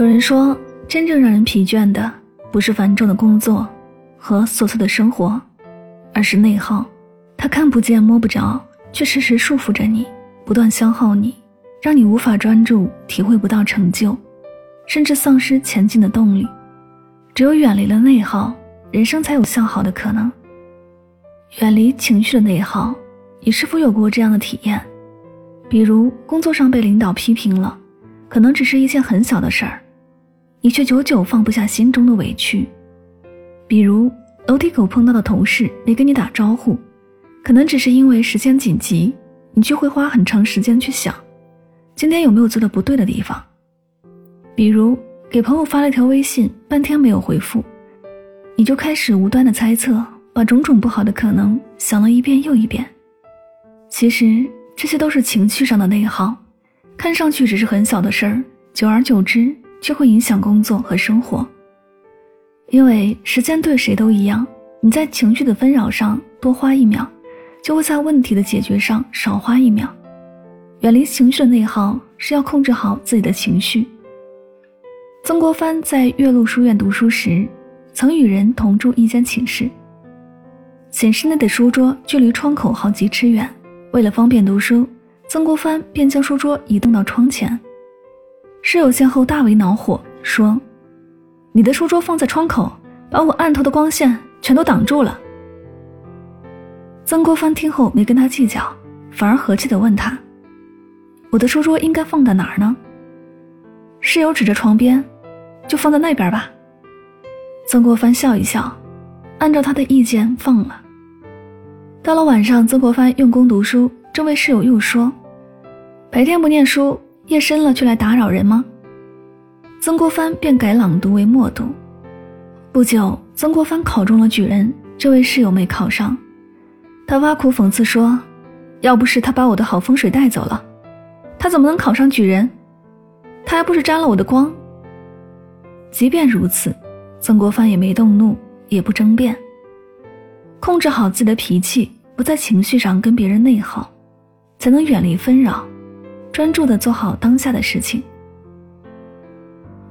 有人说，真正让人疲倦的不是繁重的工作和琐碎的生活，而是内耗。它看不见摸不着，却时时束缚着你，不断消耗你，让你无法专注，体会不到成就，甚至丧失前进的动力。只有远离了内耗，人生才有向好的可能。远离情绪的内耗，你是否有过这样的体验？比如工作上被领导批评了，可能只是一件很小的事儿。你却久久放不下心中的委屈，比如楼梯口碰到的同事没跟你打招呼，可能只是因为时间紧急，你却会花很长时间去想，今天有没有做的不对的地方。比如给朋友发了一条微信，半天没有回复，你就开始无端的猜测，把种种不好的可能想了一遍又一遍。其实这些都是情绪上的内耗，看上去只是很小的事儿，久而久之。就会影响工作和生活，因为时间对谁都一样。你在情绪的纷扰上多花一秒，就会在问题的解决上少花一秒。远离情绪的内耗，是要控制好自己的情绪。曾国藩在岳麓书院读书时，曾与人同住一间寝室。寝室内的书桌距离窗口好几尺远，为了方便读书，曾国藩便将书桌移动到窗前。室友见后大为恼火，说：“你的书桌放在窗口，把我案头的光线全都挡住了。”曾国藩听后没跟他计较，反而和气地问他：“我的书桌应该放在哪儿呢？”室友指着床边：“就放在那边吧。”曾国藩笑一笑，按照他的意见放了。到了晚上，曾国藩用功读书，这位室友又说：“白天不念书。”夜深了，却来打扰人吗？曾国藩便改朗读为默读。不久，曾国藩考中了举人，这位室友没考上。他挖苦讽刺说：“要不是他把我的好风水带走了，他怎么能考上举人？他还不是沾了我的光。”即便如此，曾国藩也没动怒，也不争辩，控制好自己的脾气，不在情绪上跟别人内耗，才能远离纷扰。专注的做好当下的事情。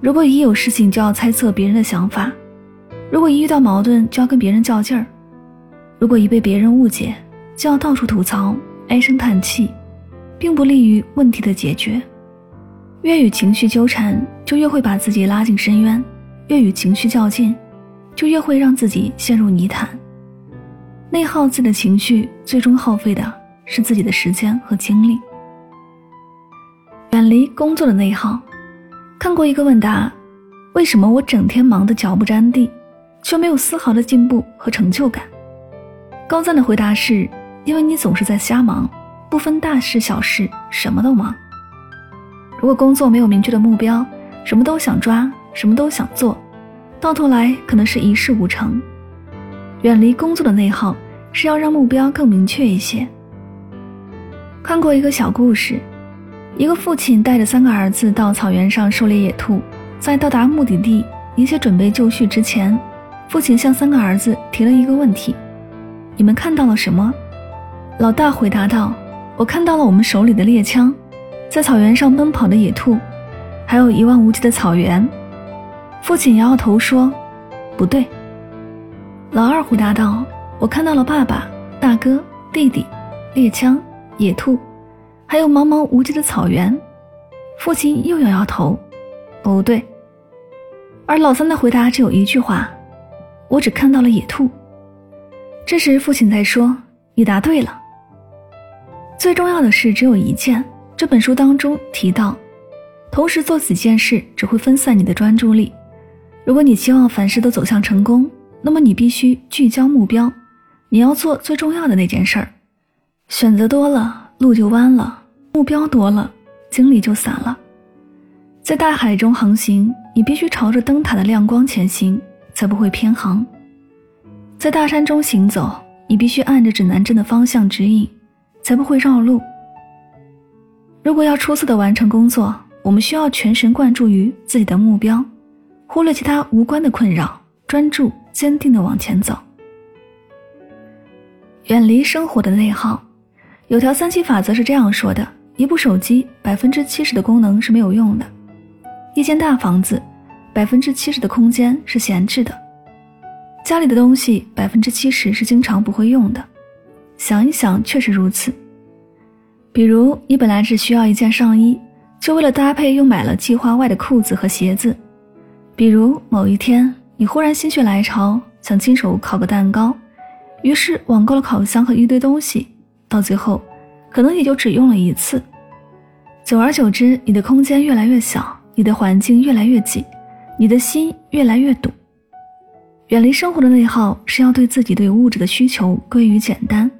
如果一有事情就要猜测别人的想法，如果一遇到矛盾就要跟别人较劲儿，如果一被别人误解就要到处吐槽、唉声叹气，并不利于问题的解决。越与情绪纠缠，就越会把自己拉进深渊；越与情绪较劲，就越会让自己陷入泥潭。内耗自己的情绪，最终耗费的是自己的时间和精力。远离工作的内耗。看过一个问答：为什么我整天忙得脚不沾地，却没有丝毫的进步和成就感？高赞的回答是：因为你总是在瞎忙，不分大事小事，什么都忙。如果工作没有明确的目标，什么都想抓，什么都想做，到头来可能是一事无成。远离工作的内耗，是要让目标更明确一些。看过一个小故事。一个父亲带着三个儿子到草原上狩猎野兔，在到达目的地、一切准备就绪之前，父亲向三个儿子提了一个问题：“你们看到了什么？”老大回答道：“我看到了我们手里的猎枪，在草原上奔跑的野兔，还有一望无际的草原。”父亲摇摇头说：“不对。”老二回答道：“我看到了爸爸、大哥、弟弟、猎枪、野兔。”还有茫茫无际的草原，父亲又摇摇头，不对。而老三的回答只有一句话：“我只看到了野兔。”这时父亲才说：“你答对了。最重要的事只有一件。这本书当中提到，同时做几件事只会分散你的专注力。如果你希望凡事都走向成功，那么你必须聚焦目标，你要做最重要的那件事儿。选择多了，路就弯了；目标多了，精力就散了。在大海中航行，你必须朝着灯塔的亮光前行，才不会偏航；在大山中行走，你必须按着指南针的方向指引，才不会绕路。如果要出色的完成工作，我们需要全神贯注于自己的目标，忽略其他无关的困扰，专注坚定的往前走，远离生活的内耗。有条三七法则是这样说的：一部手机百分之七十的功能是没有用的；一间大房子百分之七十的空间是闲置的；家里的东西百分之七十是经常不会用的。想一想，确实如此。比如，你本来只需要一件上衣，就为了搭配又买了计划外的裤子和鞋子。比如某一天，你忽然心血来潮，想亲手烤个蛋糕，于是网购了烤箱和一堆东西，到最后，可能也就只用了一次。久而久之，你的空间越来越小，你的环境越来越挤，你的心越来越堵。远离生活的内耗，是要对自己对物质的需求归于简单。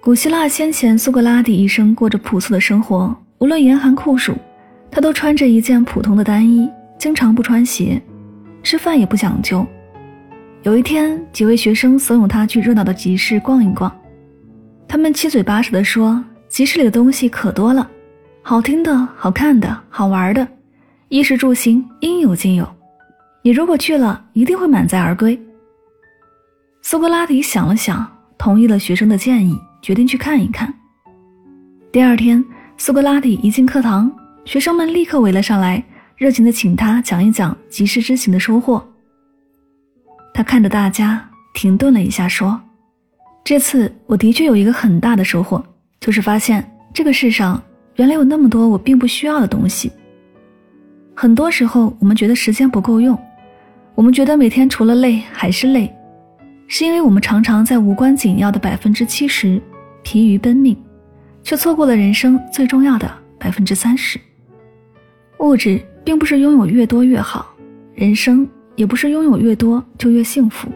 古希腊先贤苏格拉底一生过着朴素的生活，无论严寒酷暑，他都穿着一件普通的单衣，经常不穿鞋，吃饭也不讲究。有一天，几位学生怂恿他去热闹的集市逛一逛，他们七嘴八舌地说：“集市里的东西可多了，好听的、好看的、好玩的，衣食住行应有尽有，你如果去了，一定会满载而归。”苏格拉底想了想，同意了学生的建议。决定去看一看。第二天，苏格拉底一进课堂，学生们立刻围了上来，热情地请他讲一讲集市之行的收获。他看着大家，停顿了一下，说：“这次我的确有一个很大的收获，就是发现这个世上原来有那么多我并不需要的东西。很多时候，我们觉得时间不够用，我们觉得每天除了累还是累，是因为我们常常在无关紧要的百分之七十。”疲于奔命，却错过了人生最重要的百分之三十。物质并不是拥有越多越好，人生也不是拥有越多就越幸福。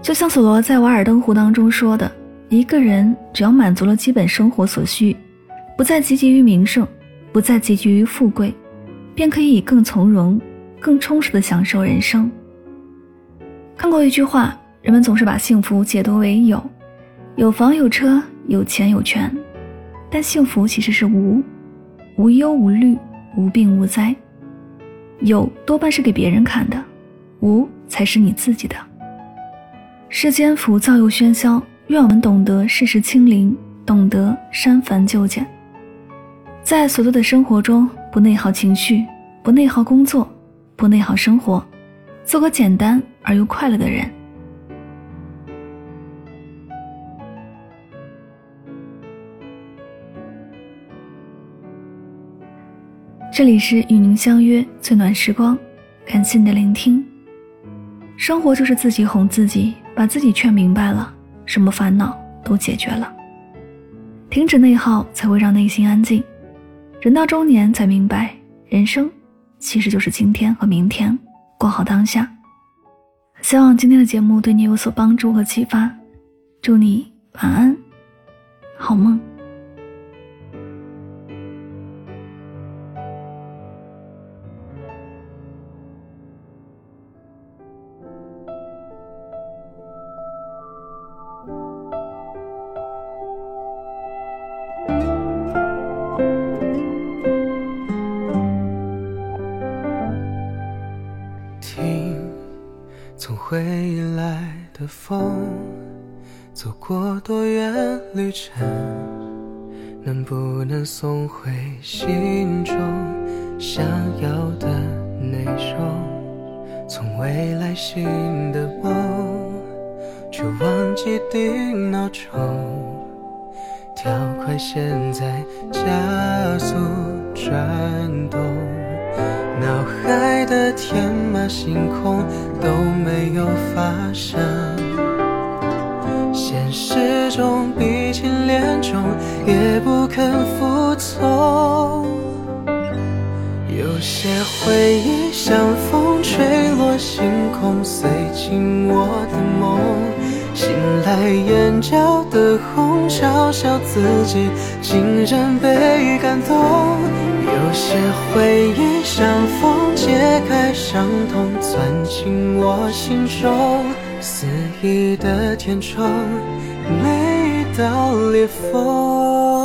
就像索罗在《瓦尔登湖》当中说的：“一个人只要满足了基本生活所需，不再汲汲于名声，不再汲汲于富贵，便可以更从容、更充实地享受人生。”看过一句话，人们总是把幸福解读为有。有房有车有钱有权，但幸福其实是无，无忧无虑无病无灾。有多半是给别人看的，无才是你自己的。世间浮躁又喧嚣，愿我们懂得世事清零，懂得删繁就简，在琐碎的生活中不内耗情绪，不内耗工作，不内耗生活，做个简单而又快乐的人。这里是与您相约最暖时光，感谢你的聆听。生活就是自己哄自己，把自己劝明白了，什么烦恼都解决了。停止内耗，才会让内心安静。人到中年才明白，人生其实就是今天和明天，过好当下。希望今天的节目对你有所帮助和启发。祝你晚安，好梦。风，走过多远旅程，能不能送回心中想要的内容？从未来信的梦，却忘记定闹钟，调快现在加速转动。脑海的天马行空都没有发生。现实中鼻青脸肿，也不肯服从。有些回忆像风吹落星空，碎进我的梦。醒来眼角的红，嘲笑自己竟然被感动。有些回忆像风解开伤痛，钻进我心中。肆意的填充每一道裂缝。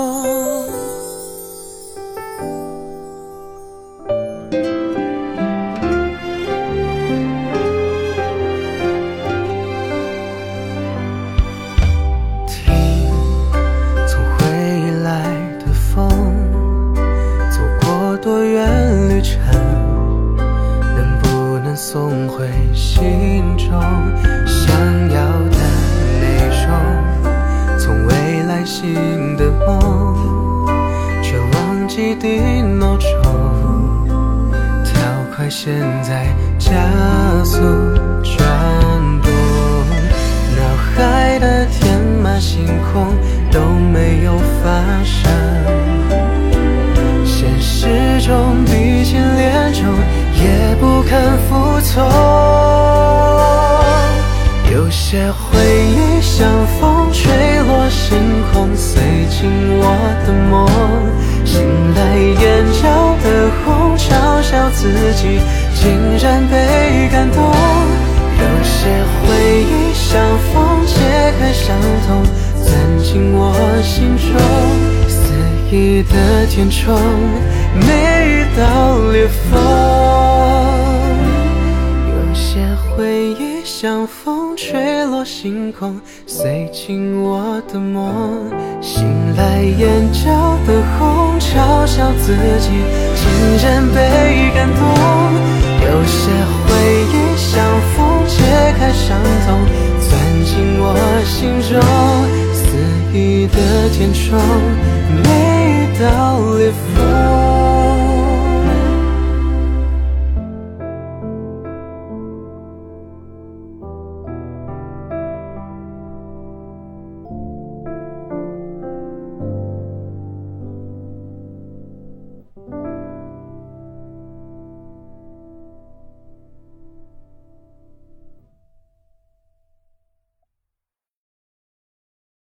现在加速转动。脑海的天马行空都没有发生，现实中鼻青脸肿也不肯服从。有些回忆像风吹落星空，碎进我的梦。感动。有些回忆像风解开伤痛，钻进我心中，肆意的填充每一道裂缝。有些回忆像风吹落星空，碎进我的梦。醒来眼角的红，嘲笑自己竟然被感动有些回忆像风，解开伤痛，钻进我心中，肆意的填充，每一道裂缝。